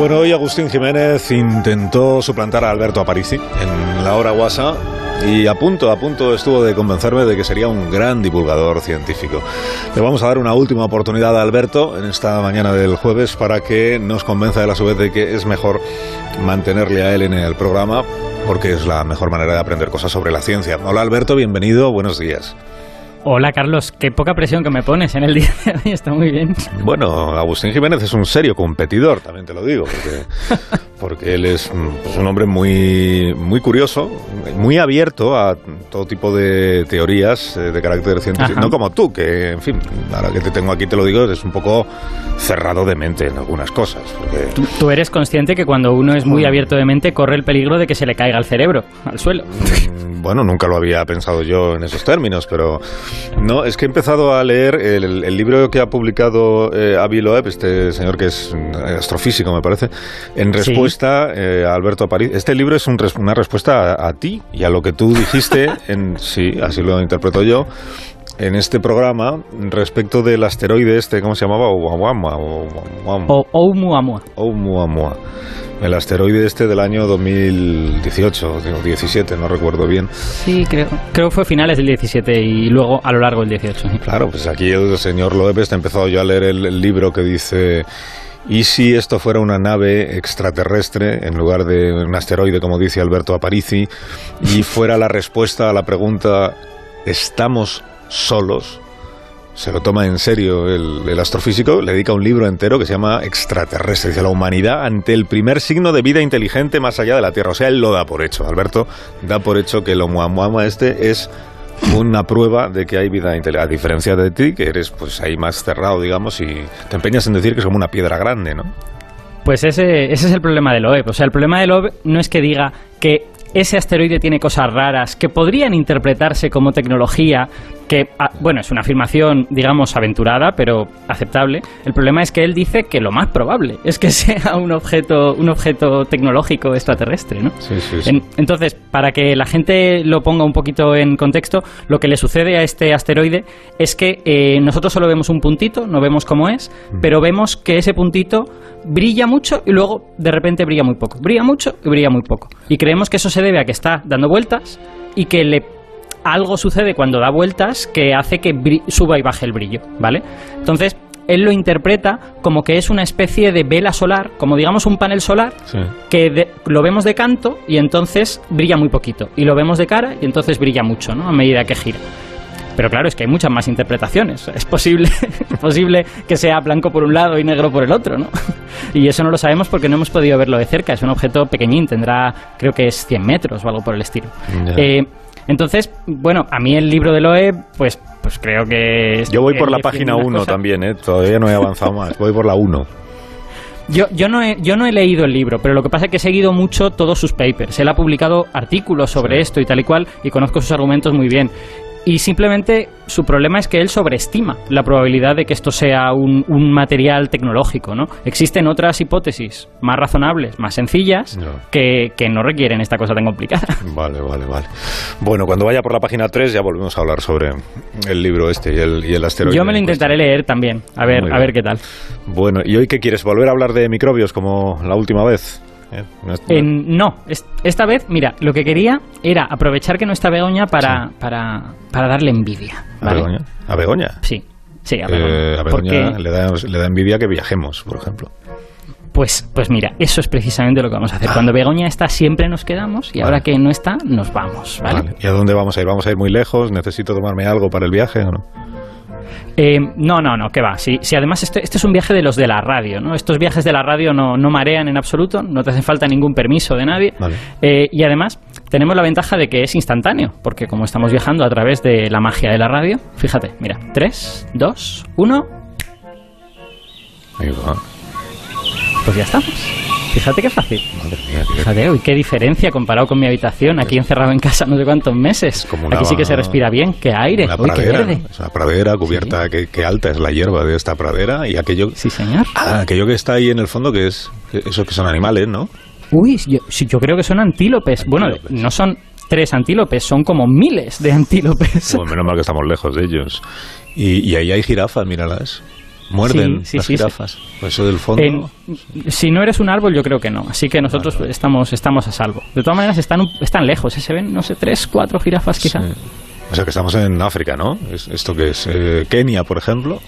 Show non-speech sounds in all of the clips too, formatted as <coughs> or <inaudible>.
Bueno, hoy Agustín Jiménez intentó suplantar a Alberto Aparici en la hora guasa y a punto, a punto estuvo de convencerme de que sería un gran divulgador científico. Le vamos a dar una última oportunidad a Alberto en esta mañana del jueves para que nos convenza de la su de que es mejor mantenerle a él en el programa porque es la mejor manera de aprender cosas sobre la ciencia. Hola Alberto, bienvenido, buenos días. Hola Carlos, qué poca presión que me pones en el día de hoy, está muy bien. Bueno, Agustín Jiménez es un serio competidor, también te lo digo, porque, <laughs> porque él es pues, un hombre muy, muy curioso, muy abierto a todo tipo de teorías eh, de carácter científico, Ajá. no como tú, que en fin, ahora que te tengo aquí te lo digo, es un poco cerrado de mente en algunas cosas. porque- Tú, tú eres consciente que cuando uno es muy abierto de mente corre el peligro de que se le caiga el cerebro al suelo. Mm, Bueno, nunca lo había pensado yo en esos términos, pero no, es que he empezado a leer el, el libro que ha publicado eh, Avi Loeb, este señor que es mm, astrofísico, me parece, en Sí. Respuesta eh, Alberto Aparici. Este libro es un una respuesta a, a ti y a lo que tú dijiste, <laughs> en, sí, así lo interpreto yo, en este programa respecto del asteroide este, ¿cómo se llamaba? Oumuamua, Oumuamua. Oumuamua. El asteroide este del año 2018 o 17, no recuerdo bien. Sí, creo. Creo que fue finales del 17 y luego a lo largo del 18. sí. Claro, pues aquí el señor Loeb está empezado yo a leer el, el libro que dice ¿Y si esto fuera una nave extraterrestre en lugar de un asteroide, como dice Alberto Aparici, y fuera la respuesta a la pregunta ¿estamos solos? Se lo toma en serio el, astrofísico, le dedica un libro entero que se llama Extraterrestre, dice la humanidad ante el primer signo de vida inteligente más allá de la Tierra. O sea, él lo da por hecho. Alberto da por hecho que el Oumuamua este es una prueba de que hay vida inteligente, a diferencia de ti, que eres pues ahí más cerrado, digamos, y te empeñas en decir que es como una piedra grande, ¿no? Pues ese, ese es el problema de Loeb. O sea, el problema de Loeb no es que diga que ese asteroide tiene cosas raras que podrían interpretarse como tecnología, que, ah, bueno, es una afirmación, digamos, aventurada, pero aceptable. El problema es que él dice que lo más probable es que <laughs> sea un objeto, un objeto tecnológico extraterrestre, ¿no? Sí, sí, sí. En- entonces, para que la gente lo ponga un poquito en contexto, lo que le sucede a este asteroide es que eh, nosotros solo vemos un puntito, no vemos cómo es, pero vemos que ese puntito brilla mucho y luego de repente brilla muy poco. Brilla mucho y brilla muy poco. Y creemos que eso se debe a que está dando vueltas y que le algo sucede cuando da vueltas que hace que suba y baje el brillo, ¿vale? Entonces, él lo interpreta como que es una especie de vela solar, como digamos un panel solar, Sí. que de- lo vemos de canto y entonces brilla muy poquito. Y lo vemos de cara y entonces brilla mucho, ¿no? A medida que gira. Pero claro, es que hay muchas más interpretaciones. Es posible, <laughs> es posible que sea blanco por un lado y negro por el otro, ¿no? <laughs> Y eso no lo sabemos porque no hemos podido verlo de cerca. Es un objeto pequeñín, tendrá, creo que es 100 metros o algo por el estilo. Eh, entonces, bueno, a mí el libro de Loeb, pues, pues creo que... Yo voy por la página unas 1 cosas- también, ¿eh? Todavía no he avanzado más. Voy por la 1. Yo, yo, no he, yo no he leído el libro, pero lo que pasa es que he seguido mucho todos sus papers. Él ha publicado artículos sobre esto y tal y cual, y conozco sus argumentos muy bien. Y simplemente su problema es que él sobreestima la probabilidad de que esto sea un, un material tecnológico, ¿no? Existen otras hipótesis más razonables, más sencillas, No. que, que no requieren esta cosa tan complicada. <laughs> Vale, vale, vale. Bueno, cuando vaya por la página 3 ya volvemos a hablar sobre el libro este y el, y el asteroide. Yo me lo en intentaré leer también, a ver, a ver qué tal. Bueno, ¿y hoy qué quieres? ¿Volver a hablar de microbios como la última vez? ¿Eh? No es- esta vez, mira, lo que quería era aprovechar que no está Begoña para, para, para darle envidia. ¿A. Begoña? ¿A Begoña? Sí, sí, a Eh, Begoña. a Begoña Porque, le, da, le da envidia que viajemos, por ejemplo. pues, pues mira, eso es precisamente lo que vamos a hacer. Cuando Begoña está, siempre nos quedamos y Vale. ahora que no está, nos vamos, ¿vale? Vale. ¿Y a dónde vamos a ir? ¿Vamos a ir muy lejos? ¿Necesito tomarme algo para el viaje o no? Eh, no, no, no, que va. Si, si además este, este es un viaje de los de la radio, ¿no? Estos viajes de la radio no, no marean en absoluto, no te hace falta ningún permiso de nadie. Vale. Eh, y además tenemos la ventaja de que es instantáneo, porque como estamos viajando a través de la magia de la radio, fíjate, mira, 3, 2, 1, Ahí va. pues ya estamos. Fíjate qué fácil. Madre mía, qué- Fíjate, uy, qué diferencia comparado con mi habitación, aquí encerrado en casa no sé cuántos meses. como una- aquí sí que se respira bien, qué aire, Una uy, qué pradera, verde. Es una pradera cubierta, qué, qué alta es la hierba de esta pradera y aquello, Sí, señor. ah, aquello que está ahí en el fondo que es, que- eso que son animales, ¿no? Uy, yo, sí, yo creo que son antílopes. Bueno, Antílopes. no son tres antílopes, son como miles de antílopes. Bueno, menos mal que estamos lejos de ellos. Y, y ahí hay jirafas, míralas. Muerden Sí, sí, las sí, jirafas. Eso del fondo. En- si no eres un árbol, yo creo que no. Así que nosotros estamos, estamos a salvo. De todas maneras, están, están lejos. ¿eh? Se ven, no sé, tres, cuatro jirafas quizá. O sea que estamos en África, ¿no? Es- ¿Esto que es? Eh, Kenia, por ejemplo.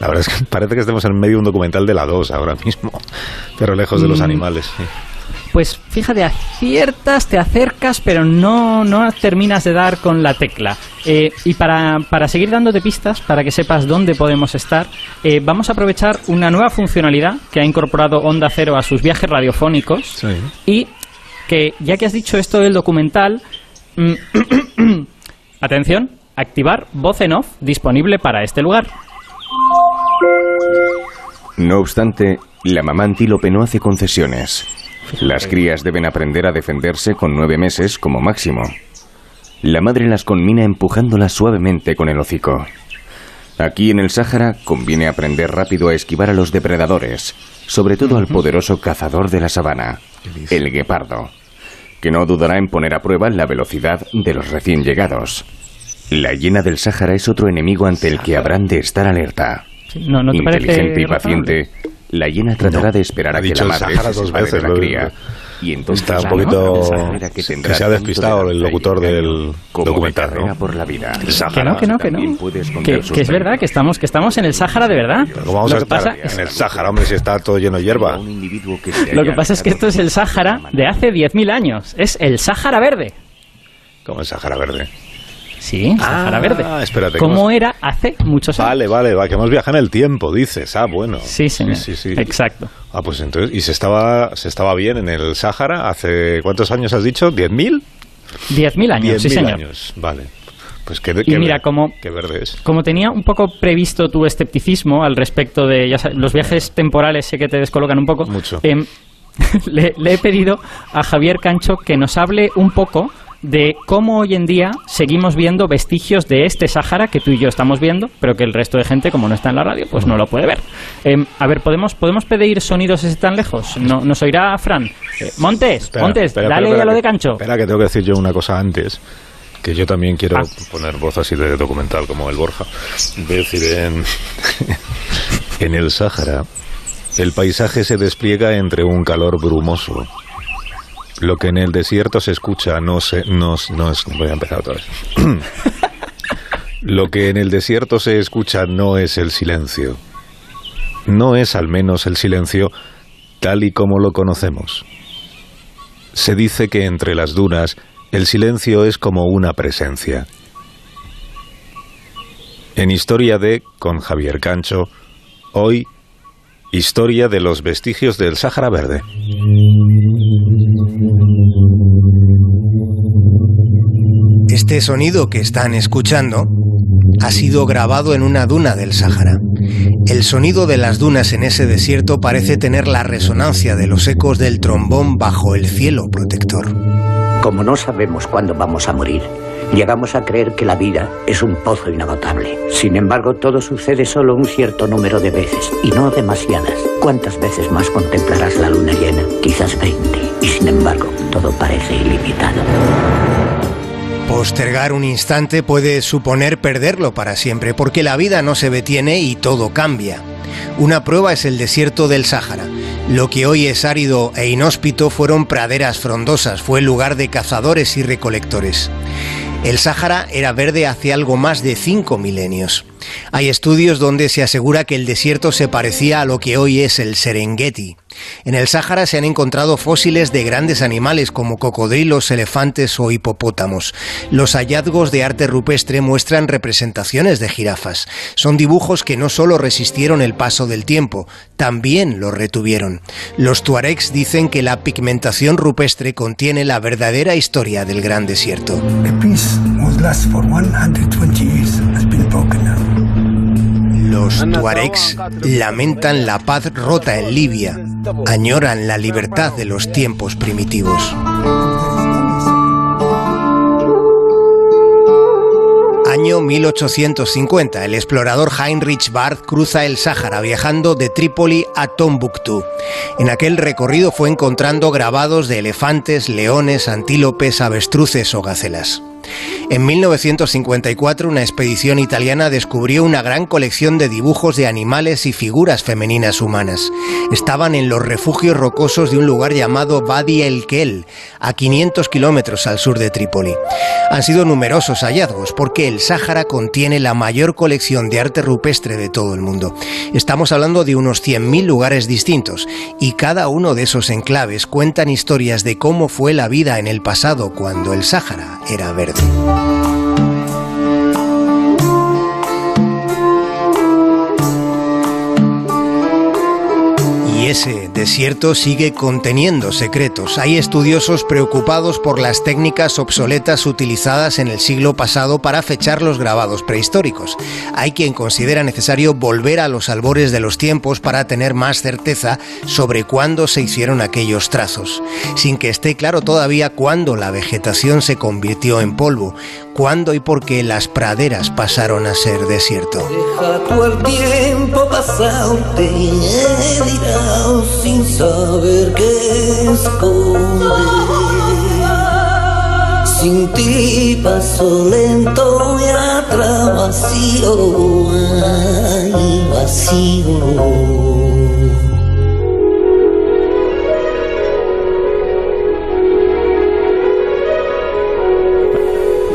La verdad es que <laughs> parece que estemos en medio de un documental de la 2 ahora mismo, <laughs> pero lejos de los Mm. animales. Pues fíjate, aciertas, te acercas, pero no, no terminas de dar con la tecla. Eh, y para, para seguir dándote pistas, para que sepas dónde podemos estar, eh, vamos a aprovechar una nueva funcionalidad que ha incorporado Onda Cero a sus viajes radiofónicos. Sí. Y que, ya que has dicho esto del documental, mm, <coughs> atención, activar voz en off disponible para este lugar. No obstante, la mamá antílope no hace concesiones. Las crías deben aprender a defenderse con nueve meses como máximo. La madre las conmina empujándolas suavemente con el hocico. Aquí en el Sáhara conviene aprender rápido a esquivar a los depredadores, sobre todo al poderoso cazador de la sabana, el guepardo, que no dudará en poner a prueba la velocidad de los recién llegados. La hiena del Sáhara es otro enemigo ante el que habrán de estar alerta. ¿No, no te parece Inteligente y razonable? La hiena tratará No, de esperar a que la madre se dos veces, de la cría. Y entonces Está un la poquito... que se ha despistado de el locutor del documental, ¿no? por la vida. El Que no, que no, que no. Que, que es verdad que estamos, que estamos en el Sáhara de verdad. Pero ¿Cómo vamos lo a que estar pasa es- en el Sáhara, hombre, si está todo lleno de hierba? Un individuo que se Lo que pasa es que esto es el Sáhara de hace 10.000 años. Es el Sáhara verde. Como el Sáhara Verde. Sí, Sáhara verde. espérate, ¿cómo- era hace muchos años. Vale, vale, va, que hemos viajado en el tiempo, dices. Ah, bueno. Sí, señor. Sí, sí, sí. Exacto. Ah, pues entonces, ¿y se estaba, se estaba bien en el Sáhara hace cuántos años has dicho? ¿10.000? 10.000 años, sí, 10.000 señor. años, vale. Pues qué, Y mira, ver- como- Qué verde es. Como tenía un poco previsto tu escepticismo al respecto de ya sabes, los viajes temporales, sé que te descolocan un poco. Mucho. em, <laughs> le, le he pedido a Javier Cancho que nos hable un poco de cómo hoy en día seguimos viendo vestigios de este Sáhara que tú y yo estamos viendo, pero que el resto de gente, como no está en la radio, pues no lo puede ver. Em, a ver, ¿podemos, ¿podemos pedir sonidos desde tan lejos? No, ¿Nos oirá Fran? Eh, Montes, Espera, Montes, espera, dale espera, a lo de Cancho. Espera, que tengo que decir yo una cosa antes. Que yo también quiero Ah. poner voz así de documental como el Borja. Decir, en, <laughs> en el Sáhara, el paisaje se despliega entre un calor brumoso. Lo que en el desierto se escucha no se, no, no es. Voy a empezar otra vez. <clears throat> Lo que en el desierto se escucha no es el silencio. No es al menos el silencio tal y como lo conocemos. Se dice que entre las dunas el silencio es como una presencia. En Historia de, con Javier Cancho, hoy, historia de los vestigios del Sáhara Verde. Este sonido que están escuchando ha sido grabado en una duna del Sáhara. El sonido de las dunas en ese desierto parece tener la resonancia de los ecos del trombón bajo el cielo protector. Como no sabemos cuándo vamos a morir, llegamos a creer que la vida es un pozo inagotable. Sin embargo, todo sucede solo un cierto número de veces, y no demasiadas. ¿Cuántas veces más contemplarás la luna llena? Quizás 20. Y sin embargo, todo parece ilimitado. Postergar un instante puede suponer perderlo para siempre, porque la vida no se detiene y todo cambia. Una prueba es el desierto del Sáhara. Lo que hoy es árido e inhóspito fueron praderas frondosas, fue lugar de cazadores y recolectores. El Sáhara era verde hace algo más de cinco milenios. Hay estudios donde se asegura que el desierto se parecía a lo que hoy es el Serengeti. En el Sáhara se han encontrado fósiles de grandes animales como cocodrilos, elefantes o hipopótamos. Los hallazgos de arte rupestre muestran representaciones de jirafas. Son dibujos que no solo resistieron el paso del tiempo, también lo retuvieron. Los tuaregs dicen que la pigmentación rupestre contiene la verdadera historia del gran desierto. A peace must last for 120 years has been broken now. Los tuaregs lamentan la paz rota en Libia, añoran la libertad de los tiempos primitivos. Año 1850, el explorador Heinrich Barth cruza el Sáhara viajando de Trípoli a Tombuctú. En aquel recorrido fue encontrando grabados de elefantes, leones, antílopes, avestruces o gacelas. En 1954 una expedición italiana descubrió una gran colección de dibujos de animales y figuras femeninas humanas. Estaban en los refugios rocosos de un lugar llamado Badi el Kel, a 500 kilómetros al sur de Trípoli. Han sido numerosos hallazgos porque el Sáhara contiene la mayor colección de arte rupestre de todo el mundo. Estamos hablando de unos 100.000 lugares distintos y cada uno de esos enclaves cuentan historias de cómo fue la vida en el pasado cuando el Sáhara era verde. reality. Ese desierto sigue conteniendo secretos. Hay estudiosos preocupados por las técnicas obsoletas utilizadas en el siglo pasado para fechar los grabados prehistóricos. Hay quien considera necesario volver a los albores de los tiempos para tener más certeza sobre cuándo se hicieron aquellos trazos, sin que esté claro todavía cuándo la vegetación se convirtió en polvo, cuándo y por qué las praderas pasaron a ser desierto. Deja tú el tiempo he mirado sin saber qué esconder. Sin ti paso lento y atrás vacío, ay, vacío.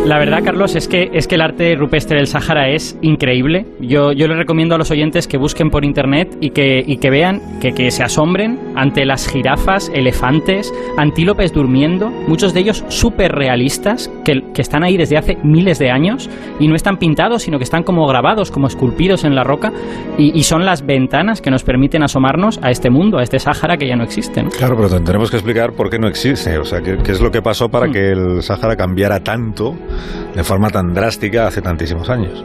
La verdad, Carlos, es que, es que el arte rupestre del Sáhara es increíble. Yo, yo les recomiendo a los oyentes que busquen por internet y que, y que vean, que, que se asombren ante las jirafas, elefantes, antílopes durmiendo, muchos de ellos súper realistas, que, que están ahí desde hace miles de años y no están pintados, sino que están como grabados, como esculpidos en la roca y, y son las ventanas que nos permiten asomarnos a este mundo, a este Sáhara que ya no existe. ¿no? Claro, pero tenemos que explicar por qué no existe. O sea, qué, qué es lo que pasó para que el Sáhara cambiara tanto de forma tan drástica hace tantísimos años.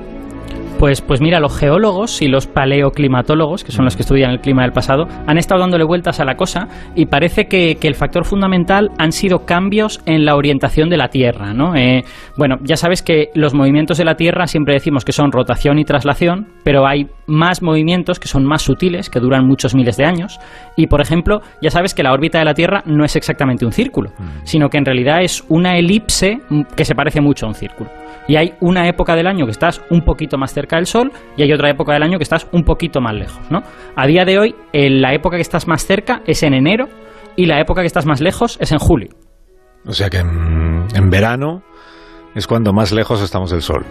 Pues, pues mira, los geólogos y los paleoclimatólogos, que son los que estudian el clima del pasado, han estado dándole vueltas a la cosa y parece que, que el factor fundamental han sido cambios en la orientación de la Tierra. ¿no? Eh, bueno, ya sabes que los movimientos de la Tierra siempre decimos que son rotación y traslación, pero hay más movimientos que son más sutiles, que duran muchos miles de años. Y, por ejemplo, ya sabes que la órbita de la Tierra no es exactamente un círculo, sino que en realidad es una elipse que se parece mucho a un círculo. Y hay una época del año que estás un poquito más cerca del Sol y hay otra época del año que estás un poquito más lejos, ¿no? A día de hoy, en la época que estás más cerca es en enero y la época que estás más lejos es en julio. O sea que en, en verano es cuando más lejos estamos del Sol.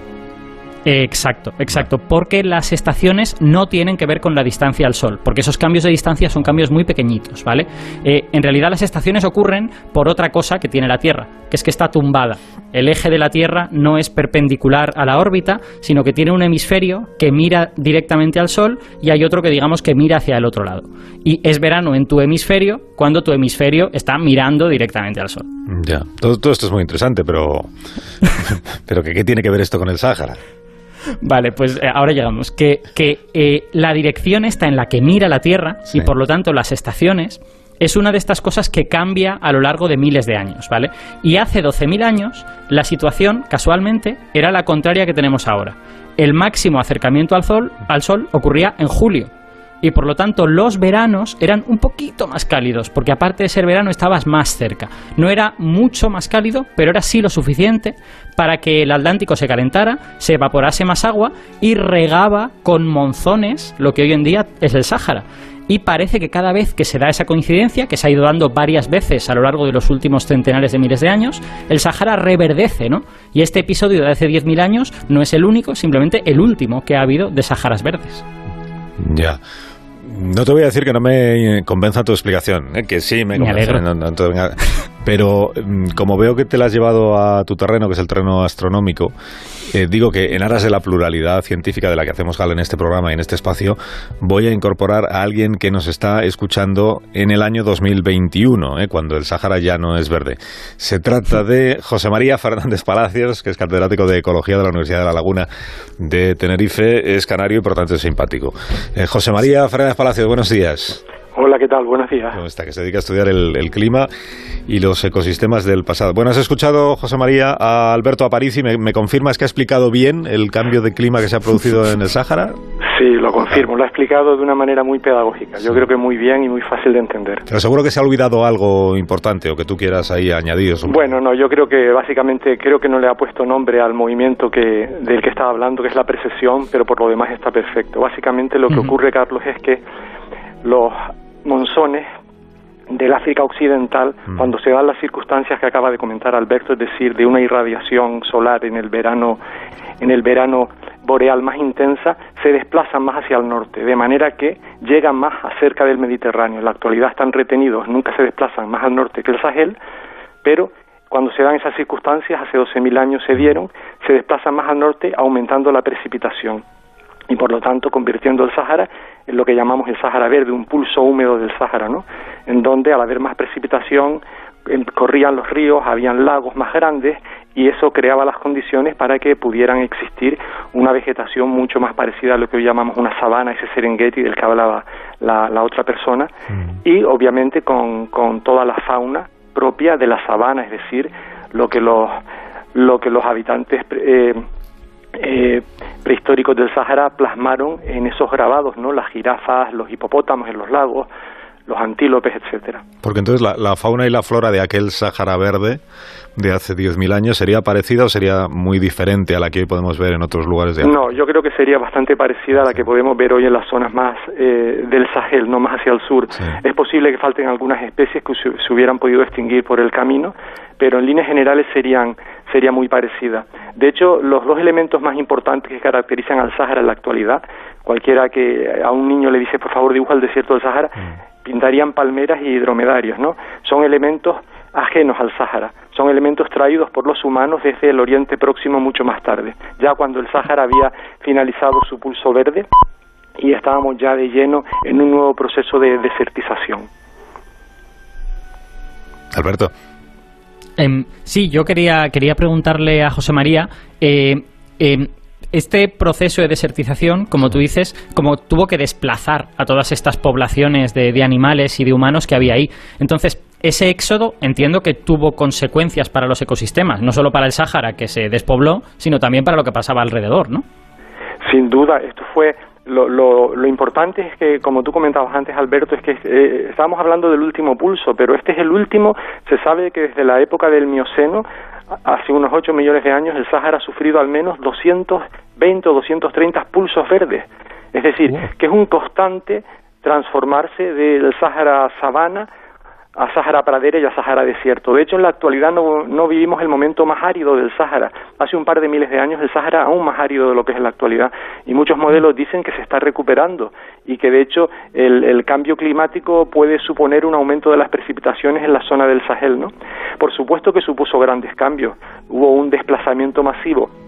Exacto, exacto, porque las estaciones no tienen que ver con la distancia al Sol, porque esos cambios de distancia son cambios muy pequeñitos, ¿vale? Eh, en realidad las estaciones ocurren por otra cosa que tiene la Tierra, que es que está tumbada. El eje de la Tierra no es perpendicular a la órbita, sino que tiene un hemisferio que mira directamente al Sol y hay otro que digamos que mira hacia el otro lado. Y es verano en tu hemisferio cuando tu hemisferio está mirando directamente al Sol. Ya, todo, todo esto es muy interesante, pero, <laughs> pero ¿qué, ¿qué tiene que ver esto con el Sáhara? Vale, pues eh, ahora llegamos. Que, que eh, la dirección está en la que mira la Tierra Sí. y por lo tanto las estaciones es una de estas cosas que cambia a lo largo de miles de años, ¿vale? Y hace 12.000 años la situación, casualmente, era la contraria que tenemos ahora. El máximo acercamiento al Sol, al sol ocurría en julio. Y por lo tanto los veranos eran un poquito más cálidos, porque aparte de ser verano estabas más cerca. No era mucho más cálido, pero era sí lo suficiente para que el Atlántico se calentara, se evaporase más agua y regaba con monzones lo que hoy en día es el Sáhara. Y parece que cada vez que se da esa coincidencia, que se ha ido dando varias veces a lo largo de los últimos centenares de miles de años, el Sáhara reverdece, ¿no? Y este episodio de hace 10.000 años no es el único, simplemente el último que ha habido de Sáharas verdes. Ya. No te voy a decir que no me convenza tu explicación, ¿eh? que sí me Me convence. no- no pero mm, como veo que te la has llevado a tu terreno, que es el terreno astronómico, eh, digo que en aras de la pluralidad científica de la que hacemos gala en este programa y en este espacio, voy a incorporar a alguien que nos está escuchando en el año 2021, ¿eh? cuando el Sáhara ya no es verde. Se trata de José María Fernández Palacios, que es catedrático de Ecología de la Universidad de La Laguna de Tenerife, es canario y por tanto es simpático. Eh, José María Fernández Palacios, buenos días. Hola, ¿qué tal? Buenos días. ¿Cómo está? Que se dedica a estudiar el, el clima y los ecosistemas del pasado. Bueno, has escuchado, José María, a Alberto Aparici. ¿Me, me confirmas que ha explicado bien el cambio de clima que se ha producido en el Sáhara? Sí, lo confirmo. Lo ha explicado de una manera muy pedagógica. Yo creo que muy bien y muy fácil de entender. Pero seguro que se ha olvidado algo importante o que tú quieras ahí añadir. Bueno, no, yo creo que básicamente creo que no le ha puesto nombre al movimiento que del que estaba hablando, que es la precesión, pero por lo demás está perfecto. Básicamente lo que ocurre, Carlos, es que los monzones del África Occidental, cuando se dan las circunstancias que acaba de comentar Alberto, es decir, de una irradiación solar en el verano, en el verano boreal más intensa, se desplazan más hacia el norte, de manera que llegan más cerca del Mediterráneo. En la actualidad están retenidos, nunca se desplazan más al norte que el Sahel, pero cuando se dan esas circunstancias, hace 12.000 años se dieron, se desplazan más al norte aumentando la precipitación y por lo tanto convirtiendo el Sáhara en lo que llamamos el Sáhara verde, un pulso húmedo del Sáhara, ¿no? En donde al haber más precipitación corrían los ríos, habían lagos más grandes y eso creaba las condiciones para que pudieran existir una vegetación mucho más parecida a lo que hoy llamamos una sabana, ese Serengeti del que hablaba la, la otra persona, y obviamente con, con toda la fauna propia de la sabana, es decir, lo que los lo que los habitantes eh, eh, prehistóricos del Sahara plasmaron en esos grabados, ¿no? Las jirafas, los hipopótamos en los lagos, los antílopes, etcétera. Porque entonces la, fauna y la flora de aquel Sahara verde de hace 10.000 años sería parecida o sería muy diferente a la que hoy podemos ver en otros lugares de África? No, yo creo que sería bastante parecida a la que podemos ver hoy en las zonas más eh, del Sahel, no más hacia el sur. Es posible que falten algunas especies que se, hubieran podido extinguir por el camino, pero en líneas generales serían sería muy parecida. De hecho, los dos elementos más importantes que caracterizan al Sahara en la actualidad, cualquiera que a un niño le dice, por favor, dibuja el desierto del Sahara, mm pintarían palmeras y dromedarios, ¿no? Son elementos ajenos al Sáhara, son elementos traídos por los humanos desde el Oriente Próximo mucho más tarde, ya cuando el Sáhara había finalizado su pulso verde y estábamos ya de lleno en un nuevo proceso de desertización. Alberto. Em, sí, yo quería, quería preguntarle a José María, eh, em, este proceso de desertización, como tú dices, como tuvo que desplazar a todas estas poblaciones de, animales y de humanos que había ahí. Entonces, ese éxodo entiendo que tuvo consecuencias para los ecosistemas, no solo para el Sáhara que se despobló, sino también para lo que pasaba alrededor, ¿no? Sin duda, esto fue lo, lo, importante es que, como tú comentabas antes, Alberto, es que eh, estábamos hablando del último pulso, pero este es el último. Se sabe que desde la época del Mioceno hace unos 8 millones de años el Sáhara ha sufrido al menos 220 o 230 pulsos verdes. Es decir, que es un constante transformarse del Sáhara sabana a Sáhara pradera y a Sáhara desierto. De hecho, en la actualidad no, no, vivimos el momento más árido del Sáhara. Hace un par de miles de años el Sáhara aún más árido de lo que es en la actualidad. Y muchos modelos dicen que se está recuperando y que de hecho el, el cambio climático puede suponer un aumento de las precipitaciones en la zona del Sahel. ¿no? Por supuesto que supuso grandes cambios. Hubo un desplazamiento masivo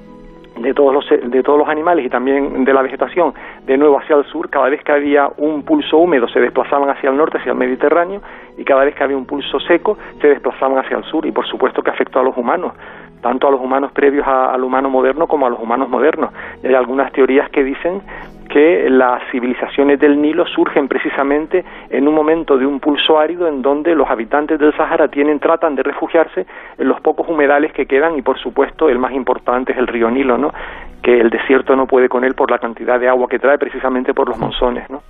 de todos los de todos los animales y también de la vegetación de nuevo hacia el sur cada vez que había un pulso húmedo se desplazaban hacia el norte hacia el Mediterráneo y cada vez que había un pulso seco se desplazaban hacia el sur y por supuesto que afectó a los humanos tanto a los humanos previos al humano moderno como a los humanos modernos. Y hay algunas teorías que dicen que las civilizaciones del Nilo surgen precisamente en un momento de un pulso árido en donde los habitantes del Sahara tienen tratan de refugiarse en los pocos humedales que quedan y por supuesto el más importante es el río Nilo, ¿no? Que el desierto no puede con él por la cantidad de agua que trae precisamente por los monzones, ¿no?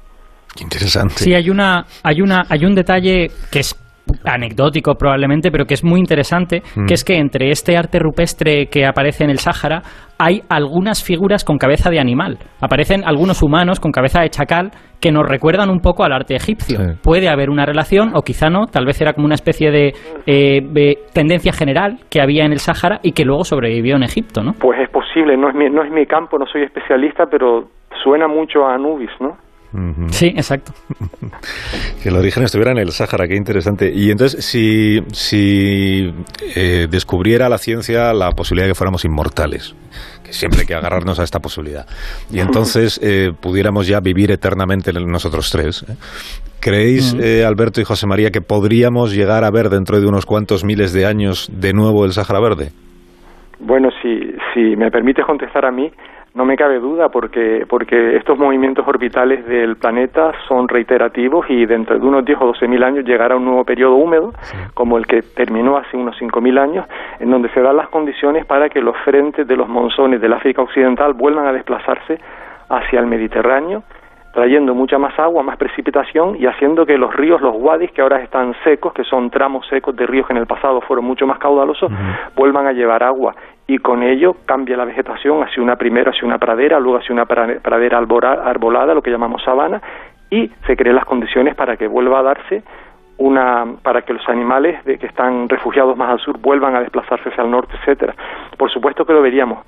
interesante. Sí, hay una hay una hay un detalle que es anecdótico probablemente, pero que es muy interesante, que mm. es que entre este arte rupestre que aparece en el Sáhara hay algunas figuras con cabeza de animal. Aparecen algunos humanos con cabeza de chacal que nos recuerdan un poco al arte egipcio. Puede haber una relación, o quizá no, tal vez era como una especie de, eh, tendencia general que había en el Sáhara y que luego sobrevivió en Egipto, ¿no? Pues es posible, no es mi, no es mi campo, no soy especialista, pero suena mucho a Anubis, ¿no? Sí, exacto. <laughs> que el origen estuviera en el Sáhara, qué interesante. Y entonces, si, si eh, descubriera la ciencia la posibilidad de que fuéramos inmortales, que siempre hay que agarrarnos a esta posibilidad, y entonces <laughs> eh, pudiéramos ya vivir eternamente nosotros tres, ¿eh? ¿creéis, Alberto y José María, que podríamos llegar a ver dentro de unos cuantos miles de años de nuevo el Sáhara Verde? Bueno, si, si me permite contestar a mí, no me cabe duda porque, porque estos movimientos orbitales del planeta son reiterativos y dentro de unos 10 o 12 mil años llegará un nuevo periodo húmedo, como el que terminó hace unos 5 mil años, en donde se dan las condiciones para que los frentes de los monzones del África Occidental vuelvan a desplazarse hacia el Mediterráneo, trayendo mucha más agua, más precipitación y haciendo que los ríos, los wadis, que ahora están secos, que son tramos secos de ríos que en el pasado fueron mucho más caudalosos, vuelvan a llevar agua y con ello cambia la vegetación hacia una primera, hacia una pradera, luego hacia una pradera arbolada, lo que llamamos sabana, y se creen las condiciones para que vuelva a darse una para que los animales de que están refugiados más al sur vuelvan a desplazarse hacia el norte, etcétera. Por supuesto que lo veríamos.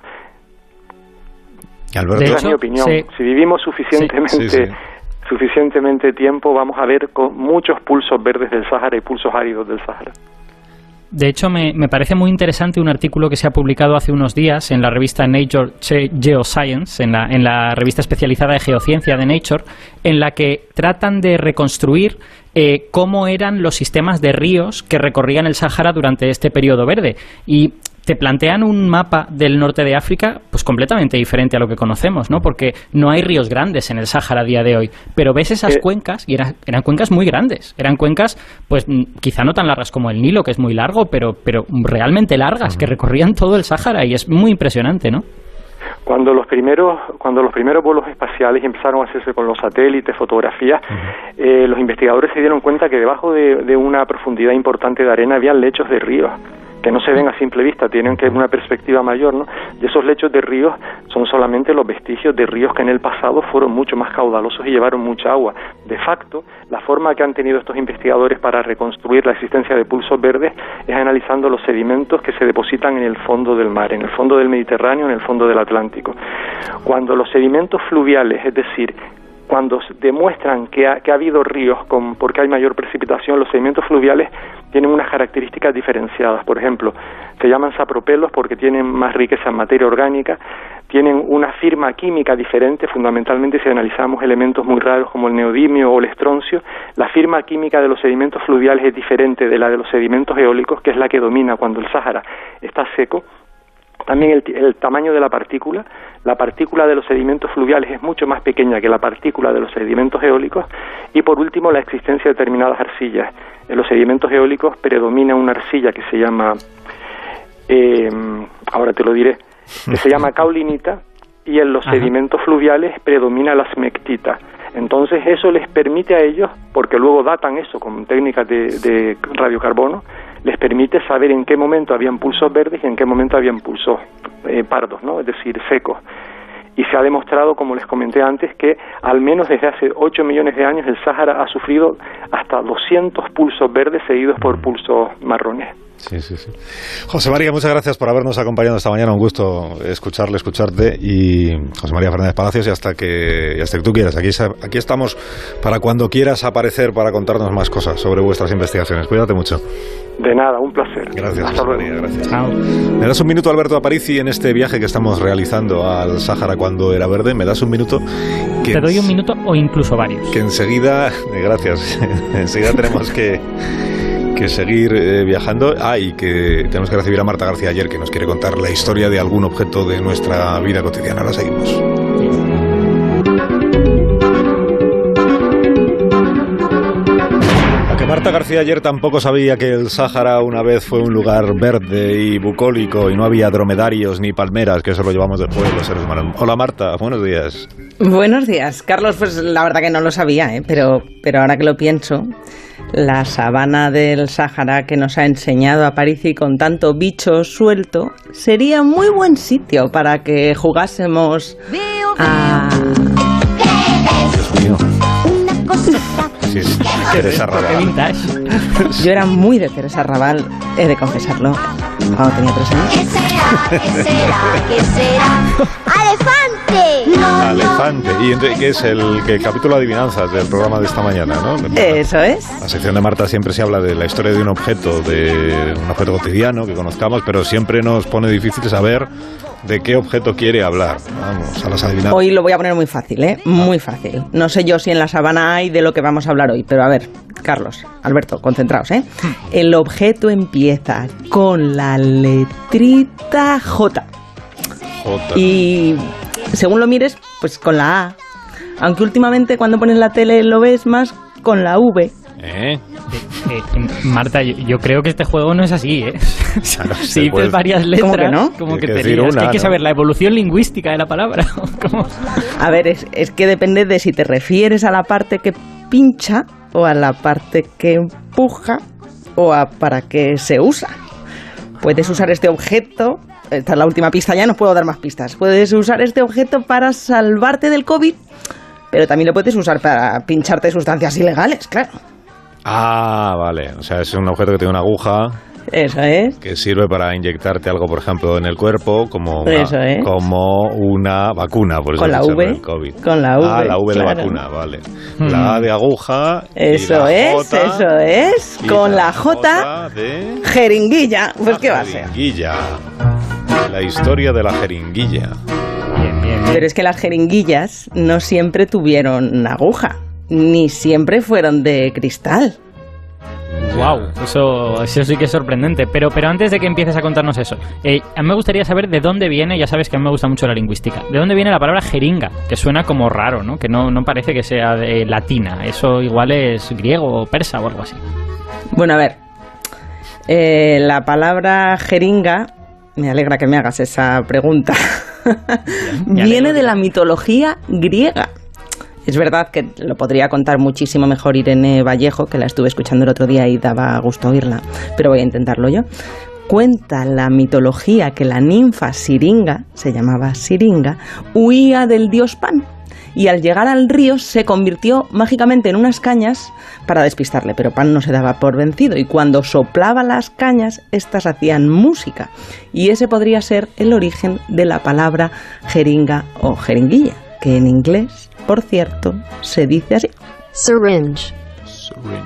Alberto. Esa es mi opinión. Si vivimos suficientemente suficientemente tiempo, vamos a ver con muchos pulsos verdes del Sahara y pulsos áridos del Sahara. De hecho, me, parece muy interesante un artículo que se ha publicado hace unos días en la revista Nature Geoscience, en la, en la revista especializada de geociencia de Nature, en la que tratan de reconstruir eh, cómo eran los sistemas de ríos que recorrían el Sahara durante este periodo verde. Y te plantean un mapa del norte de África pues completamente diferente a lo que conocemos, ¿no? Porque no hay ríos grandes en el Sáhara a día de hoy, pero ves esas eh. cuencas y eran, eran cuencas muy grandes, eran cuencas pues quizá no tan largas como el Nilo, que es muy largo, pero, pero realmente largas, que recorrían todo el Sáhara y es muy impresionante, ¿no? Cuando los primeros, cuando los primeros vuelos espaciales empezaron a hacerse con los satélites, fotografías, eh, los investigadores se dieron cuenta que debajo de, de, una profundidad importante de arena había lechos de ríos que no se ven a simple vista, tienen que una perspectiva mayor, ¿no? Y esos lechos de ríos son solamente los vestigios de ríos que en el pasado fueron mucho más caudalosos y llevaron mucha agua. De facto, la forma que han tenido estos investigadores para reconstruir la existencia de pulsos verdes es analizando los sedimentos que se depositan en el fondo del mar, en el fondo del Mediterráneo, en el fondo del Atlántico. Cuando los sedimentos fluviales, es decir, cuando demuestran que ha, que ha habido ríos con, porque hay mayor precipitación, los sedimentos fluviales tienen unas características diferenciadas. Por ejemplo, se llaman sapropelos porque tienen más riqueza en materia orgánica, tienen una firma química diferente, fundamentalmente si analizamos elementos muy raros como el neodimio o el estroncio, la firma química de los sedimentos fluviales es diferente de la de los sedimentos eólicos, que es la que domina cuando el Sáhara está seco, también el, tamaño de la partícula. La partícula de los sedimentos fluviales es mucho más pequeña que la partícula de los sedimentos eólicos. Y por último, la existencia de determinadas arcillas. En los sedimentos eólicos predomina una arcilla que se llama, eh, ahora te lo diré, que se llama <laughs> caulinita y en los sedimentos fluviales predomina la smectita. Entonces eso les permite a ellos, porque luego datan eso con técnicas de, de radiocarbono, les permite saber en qué momento habían pulsos verdes y en qué momento habían pulsos eh, pardos, ¿no? es decir, secos. Y se ha demostrado, como les comenté antes, que al menos desde hace 8 millones de años el Sáhara ha sufrido hasta 200 pulsos verdes seguidos por pulsos marrones. Sí, sí, sí. José María, muchas gracias por habernos acompañado esta mañana. Un gusto escucharle, escucharte. Y José María Fernández Palacios, y hasta que, hasta que tú quieras. Aquí, aquí estamos para cuando quieras aparecer para contarnos más cosas sobre vuestras investigaciones. Cuídate mucho. De nada, un placer. Gracias, José María. Gracias. ¿Me das un minuto, Alberto Aparici, en este viaje que estamos realizando al Sáhara cuando era verde? ¿Me das un minuto? Te doy un minuto o incluso varios. Que enseguida, <laughs> gracias, <laughs> enseguida tenemos que que seguir eh, viajando. Ah, y que tenemos que recibir a Marta García ayer, que nos quiere contar la historia de algún objeto de nuestra vida cotidiana. Ahora seguimos. Marta García ayer tampoco sabía que el Sáhara una vez fue un lugar verde y bucólico y no había dromedarios ni palmeras, que eso lo llevamos después los seres humanos. Hola Marta, buenos días. Buenos días, Carlos. Pues la verdad que no lo sabía, ¿eh? pero, pero ahora que lo pienso, la sabana del Sáhara que nos ha enseñado a París y con tanto bicho suelto sería muy buen sitio para que jugásemos a... Teresa Raval. <laughs> Yo era muy de Teresa Raval, he de confesarlo, cuando tenía tres años. ¿Qué será? ¿Qué será? ¿Qué será? <laughs> ¡Elefante! ¿Y entonces, qué es el, que capítulo de adivinanzas del programa de esta mañana, no? Eso es. La sección de Marta siempre se habla de la historia de un objeto, de un objeto cotidiano que conozcamos, pero siempre nos pone difícil saber de qué objeto quiere hablar. Vamos, a las adivinanzas. Hoy lo voy a poner muy fácil, ¿eh? Muy fácil. No sé yo si en la sabana hay de lo que vamos a hablar hoy, pero a ver, Carlos, Alberto, concentraos, ¿eh? El objeto empieza con la letrita J. J. Y según lo mires, pues con la A. Aunque últimamente cuando pones la tele lo ves más con la V. ¿Eh? Eh, Marta, yo, yo creo que este juego no es así, ¿eh? <laughs> Claro, <laughs> si dices puede- varias letras, ¿Cómo que no? como Tienes que que te lías, que hay que saber la evolución lingüística de la palabra. ¿Cómo? A ver, es, es que depende de si te refieres a la parte que pincha o a la parte que empuja o a para qué se usa. Puedes usar este objeto, esta es la última pista ya, no puedo dar más pistas. Puedes usar este objeto para salvarte del COVID, pero también lo puedes usar para pincharte sustancias ilegales, claro. Ah, vale. O sea, es un objeto que tiene una aguja Eso es. que sirve para inyectarte algo, por ejemplo, en el cuerpo, como una, Eso es. como una vacuna, por eso Con la V, COVID. con la V, Ah, la V de vacuna, vale. La A de aguja. y Eso la es, J, eso es. Con la J, de jeringuilla. Pues la qué va a ser. jeringuilla. La historia de la jeringuilla. Bien, bien. Pero es que las jeringuillas no siempre tuvieron aguja, ni siempre fueron de cristal. Wow, eso, eso sí que es sorprendente. Pero, pero antes de que empieces a contarnos eso, eh, a mí me gustaría saber de dónde viene, ya sabes que a mí me gusta mucho la lingüística, de dónde viene la palabra jeringa, que suena como raro, ¿no? Que no, no parece que sea de latina. Eso igual es griego o persa o algo así. Bueno, a ver, eh, la palabra jeringa, me alegra que me hagas esa pregunta, <laughs> viene de la mitología griega. Es verdad que lo podría contar muchísimo mejor Irene Vallejo, que la estuve escuchando el otro día y daba gusto oírla, pero voy a intentarlo yo. Cuenta la mitología que la ninfa Siringa, se llamaba Siringa, huía del dios Pan y al llegar al río se convirtió mágicamente en unas cañas para despistarle, pero Pan no se daba por vencido y cuando soplaba las cañas, éstas hacían música y ese podría ser el origen de la palabra jeringa o jeringuilla, que en inglés, por cierto, se dice así. Syringe.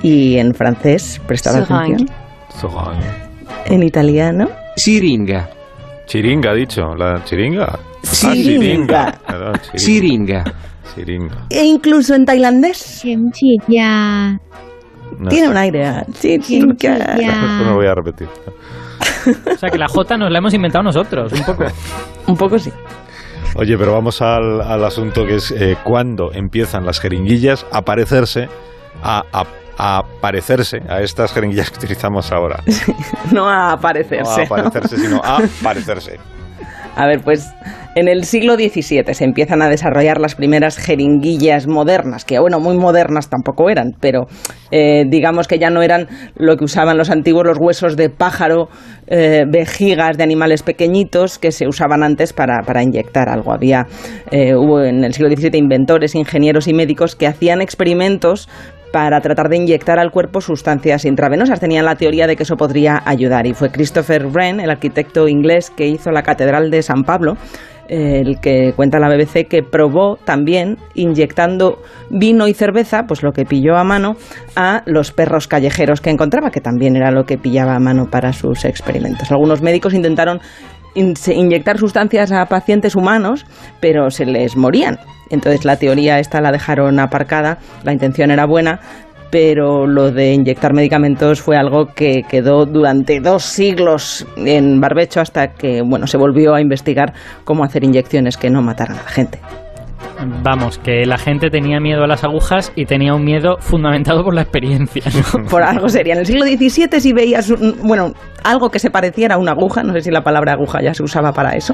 Y en francés, prestad atención, en italiano, Siringa. Chiringa, dicho. ¿La chiringa? Ah, Siringa. Perdón, Siringa. E incluso en tailandés. Chimchiya. No. Tiene un aire. Ah, Chimchiya. Eso <laughs> no voy a repetir. o sea que la J nos la hemos inventado nosotros, un poco. <laughs> un poco sí. Oye, pero vamos al, asunto que es eh, cuando empiezan las jeringuillas a parecerse a, a, a, parecerse a estas jeringuillas que utilizamos ahora. <laughs> no a aparecerse. No a aparecerse, sino a parecerse. A ver, pues en el siglo XVII se empiezan a desarrollar las primeras jeringuillas modernas, que bueno, muy modernas tampoco eran, pero eh, digamos que ya no eran lo que usaban los antiguos, los huesos de pájaro, eh, vejigas de animales pequeñitos que se usaban antes para, para inyectar algo. Había, eh, hubo en el siglo XVII inventores, ingenieros y médicos que hacían experimentos para tratar de inyectar al cuerpo sustancias intravenosas. Tenían la teoría de que eso podría ayudar y fue Christopher Wren, el arquitecto inglés que hizo la Catedral de San Pablo, el que cuenta la BBC que probó también inyectando vino y cerveza, pues lo que pilló a mano, a los perros callejeros que encontraba, que también era lo que pillaba a mano para sus experimentos. Algunos médicos intentaron inyectar sustancias a pacientes humanos, pero se les morían. Entonces la teoría esta la dejaron aparcada, la intención era buena, pero lo de inyectar medicamentos fue algo que quedó durante dos siglos en barbecho hasta que bueno se volvió a investigar cómo hacer inyecciones que no mataran a la gente. Vamos, que la gente tenía miedo a las agujas y tenía un miedo fundamentado por la experiencia. ¿no? <laughs> Por algo sería. En el siglo XVII si veías, un- bueno, algo que se pareciera a una aguja, no sé si la palabra aguja ya se usaba para eso,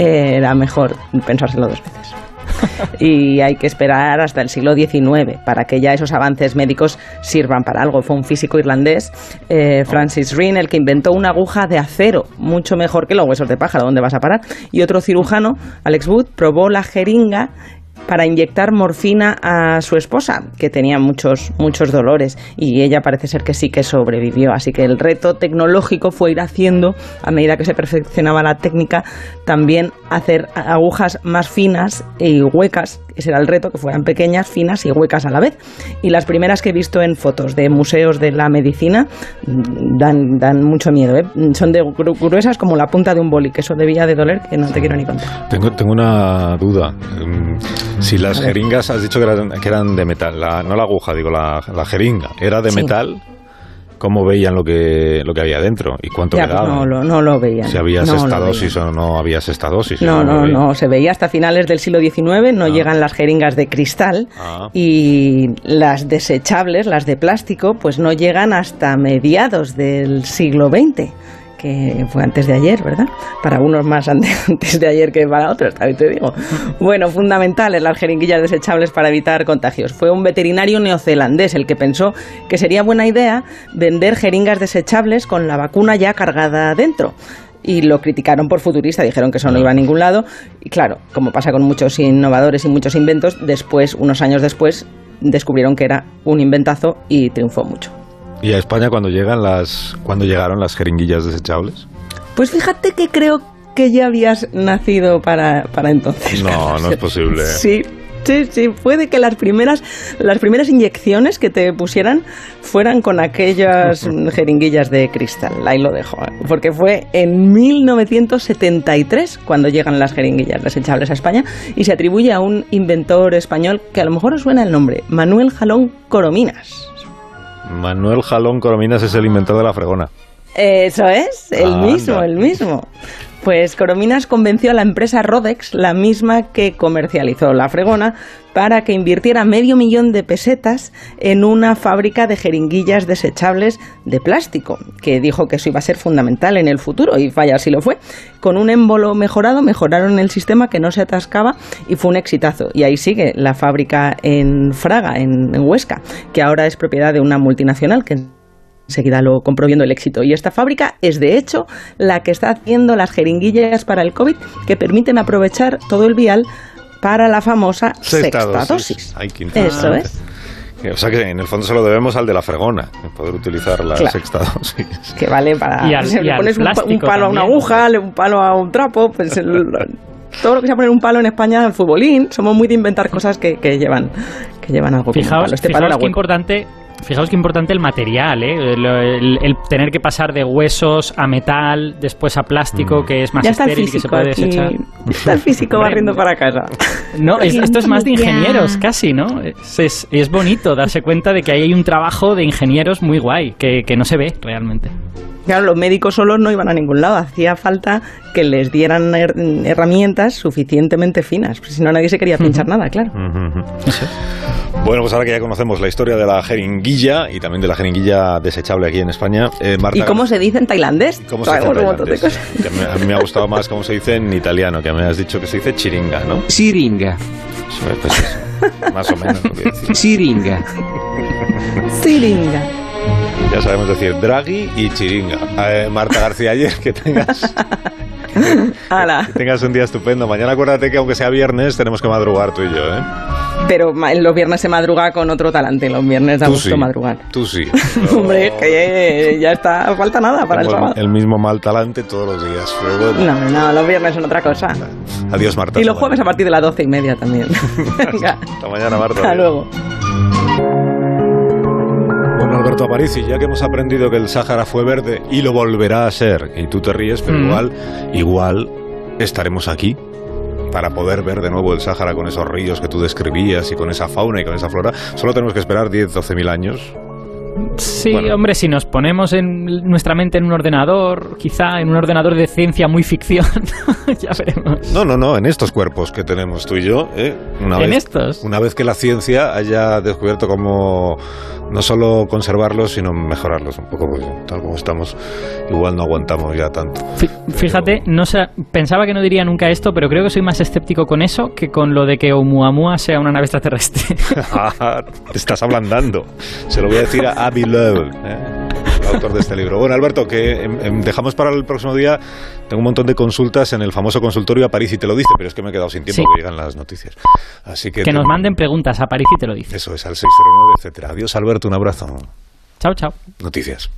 eh, era mejor pensárselo dos veces. <laughs> Y hay que esperar hasta el siglo XIX para que ya esos avances médicos sirvan para algo. Fue un físico irlandés, eh, Francis Reen, el que inventó una aguja de acero, mucho mejor que los huesos de pájaro, ¿dónde vas a parar? Y otro cirujano, Alex Wood, probó la jeringa para inyectar morfina a su esposa, que tenía muchos, muchos dolores, y ella parece ser que sí que sobrevivió. Así que el reto tecnológico fue ir haciendo, a medida que se perfeccionaba la técnica, también hacer agujas más finas y huecas. Ese era el reto, que fueran pequeñas, finas y huecas a la vez. Y las primeras que he visto en fotos de museos de la medicina mm, dan, dan mucho miedo. ¿eh? Son de gru- gruesas como la punta de un boli, que eso debía de doler, que no te quiero ni contar. Tengo, tengo una duda. Mm, Si las jeringas has dicho que eran, que eran de metal, la- no la aguja, digo, la, la jeringa, ¿era de Sí. metal? Cómo veían lo que, lo que había dentro y cuánto Ya, le pues no, lo, no lo veían. si habías No estadosis o no habías estadosis. No, no, veían. no, se veía hasta finales del siglo XIX, no llegan las jeringas de cristal Ah. y las desechables, las de plástico, pues no llegan hasta mediados del siglo XX, que fue antes de ayer, ¿verdad? Para unos más ante- <laughs> antes de ayer que para otros, también te digo. Bueno, fundamentales las jeringuillas desechables para evitar contagios. Fue un veterinario neozelandés el que pensó que sería buena idea vender jeringas desechables con la vacuna ya cargada dentro y lo criticaron por futurista, dijeron que eso no iba a ningún lado. Y claro, como pasa con muchos innovadores y muchos inventos, después, unos años después, descubrieron que era un inventazo y triunfó mucho. ¿Y a España cuando llegan las cuando llegaron las jeringuillas desechables? Pues fíjate que creo que ya habías nacido para, para entonces. No, Carlos. no es posible. Sí, sí, sí. Puede que las primeras, las primeras inyecciones que te pusieran fueran con aquellas <laughs> jeringuillas de cristal. Ahí lo dejo. ¿eh? Porque fue en 1973 cuando llegan las jeringuillas desechables a España y se atribuye a un inventor español que a lo mejor os suena el nombre, Manuel Jalón Corominas. Manuel Jalón Corominas es el inventor de la fregona. Eso es, el Anda. mismo, el mismo. Pues Corominas convenció a la empresa Rodex, la misma que comercializó la fregona, para que invirtiera medio millón de pesetas en una fábrica de jeringuillas desechables de plástico, que dijo que eso iba a ser fundamental en el futuro, y vaya, así lo fue. Con un émbolo mejorado, mejoraron el sistema que no se atascaba y fue un exitazo. Y ahí sigue la fábrica en Fraga, en Huesca, que ahora es propiedad de una multinacional que Enseguida lo compro viendo el éxito. Y esta fábrica es, de hecho, la que está haciendo las jeringuillas para el COVID que permiten aprovechar todo el vial para la famosa sexta, dosis. Ay, qué Eso es. O sea que en el fondo se lo debemos al de la fregona, el poder utilizar la Claro. sexta dosis. Que vale para... Y al- si y le pones un, pa- un palo a una también. aguja, un palo a un trapo, pues... el- todo lo que sea poner un palo en España, el futbolín, somos muy de inventar cosas que, que llevan que llevan algo como un Fijaos, palo. Este palo fijaos era qué importante. Fijaos qué importante el material, ¿eh? el, el- el tener que pasar de huesos a metal, después a plástico, que es más Ya está el estéril y que se físico puede desechar. Está el físico barriendo para casa. No, es- <laughs> esto es más de ingenieros, casi, ¿no? Es, es- es bonito darse cuenta de que ahí hay un trabajo de ingenieros muy guay, que, que no se ve realmente. Claro, los médicos solos no iban a ningún lado. Hacía falta que les dieran her- herramientas suficientemente finas. pues si no, nadie se quería pinchar nada, claro. Bueno, pues ahora que ya conocemos la historia de la jeringuilla y también de la jeringuilla desechable aquí en España, eh, Marta ¿Y cómo se dice en tailandés? ¿Cómo se dice en Sabemos un montón de tailandés? Que me- a mí me ha gustado más cómo se dice en italiano, que me has dicho que se dice chiringa, ¿no? Siringa. Pues, pues eso, más o menos lo que decir. Siringa. Ya sabemos decir Draghi y chiringa. Eh, Marta García ayer, que tengas, <laughs> Ala. que tengas un día estupendo. Mañana acuérdate que aunque sea viernes tenemos que madrugar tú y yo, ¿eh? Pero los viernes se madruga con otro talante. Los viernes da Tú gusto sí, madrugar. tú sí. <laughs> Hombre, que ya está, falta nada para el Tengo sábado. el mismo mal talante todos los días. Pero bueno. No, no, los viernes son otra cosa. Adiós, Marta. Y los jueves a partir de las doce y media también. <laughs> Venga. Hasta mañana, Marta. hasta luego. Alberto Aparici, ya que hemos aprendido que el Sáhara fue verde y lo volverá a ser, y tú te ríes, pero Mm. igual, igual estaremos aquí para poder ver de nuevo el Sáhara con esos ríos que tú describías y con esa fauna y con esa flora. Solo tenemos que esperar 10, 12 mil años. Sí, Bueno. hombre, si nos ponemos en nuestra mente en un ordenador, quizá en un ordenador de ciencia muy ficción, <laughs> ya veremos. No, no, no, en estos cuerpos que tenemos tú y yo, ¿eh? Una ¿En vez, estos? Una vez que la ciencia haya descubierto cómo no solo conservarlos, sino mejorarlos un poco, porque tal como estamos, igual no aguantamos ya tanto. Fí- Fíjate, no sé, pensaba que no diría nunca esto, pero creo que soy más escéptico con eso que con lo de que Oumuamua sea una nave extraterrestre. <laughs> Ah, Te estás ablandando. Se lo voy a decir a Avi Loeb, ¿eh? el autor de este libro. Bueno, Alberto, que em, em, dejamos para el próximo día. Tengo un montón de consultas en el famoso consultorio a París y te lo dice, pero es que me he quedado sin tiempo Sí. que llegan las noticias. Así que, que te- nos manden preguntas a París y te lo dice. Eso es, al 609, etcétera. Adiós, Alberto, un abrazo. Chao, chao. Noticias.